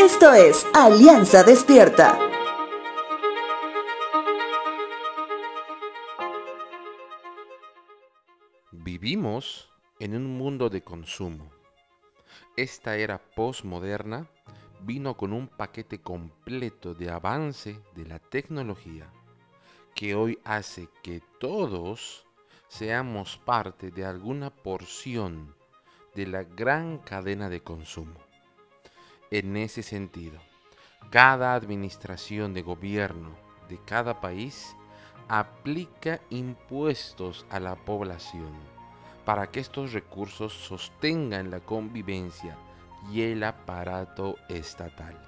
Esto es Alianza Despierta. Vivimos en un mundo de consumo. Esta era postmoderna vino con un paquete completo de avance de la tecnología que hoy hace que todos seamos parte de alguna porción de la gran cadena de consumo. En ese sentido, cada administración de gobierno de cada país aplica impuestos a la población para que estos recursos sostengan la convivencia y el aparato estatal.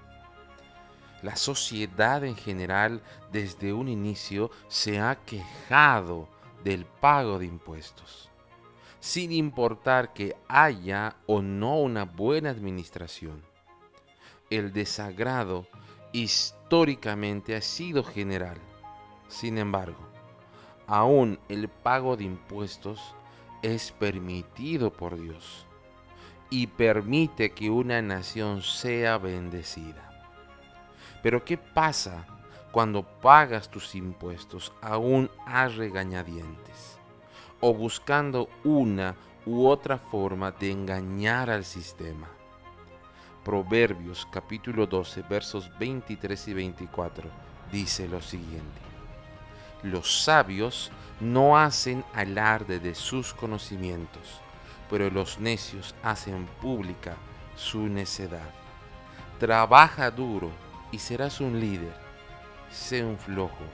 La sociedad en general desde un inicio se ha quejado del pago de impuestos, sin importar que haya o no una buena administración. El desagrado históricamente ha sido general. Sin embargo, aún el pago de impuestos es permitido por Dios y permite que una nación sea bendecida. Pero ¿qué pasa cuando pagas tus impuestos aún a regañadientes o buscando una u otra forma de engañar al sistema? Proverbios capítulo 12 versos 23 y 24 dice lo siguiente. Los sabios no hacen alarde de sus conocimientos, pero los necios hacen pública su necedad. Trabaja duro y serás un líder. Sé un flojo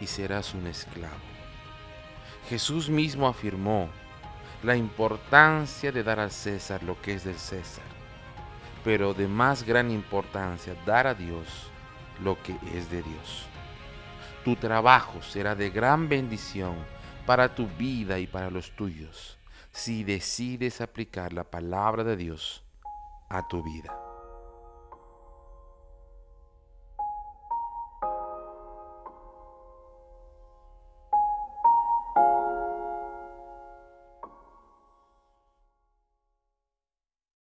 y serás un esclavo. Jesús mismo afirmó la importancia de dar al César lo que es del César, pero de más gran importancia dar a Dios lo que es de Dios. Tu trabajo será de gran bendición para tu vida y para los tuyos si decides aplicar la palabra de Dios a tu vida.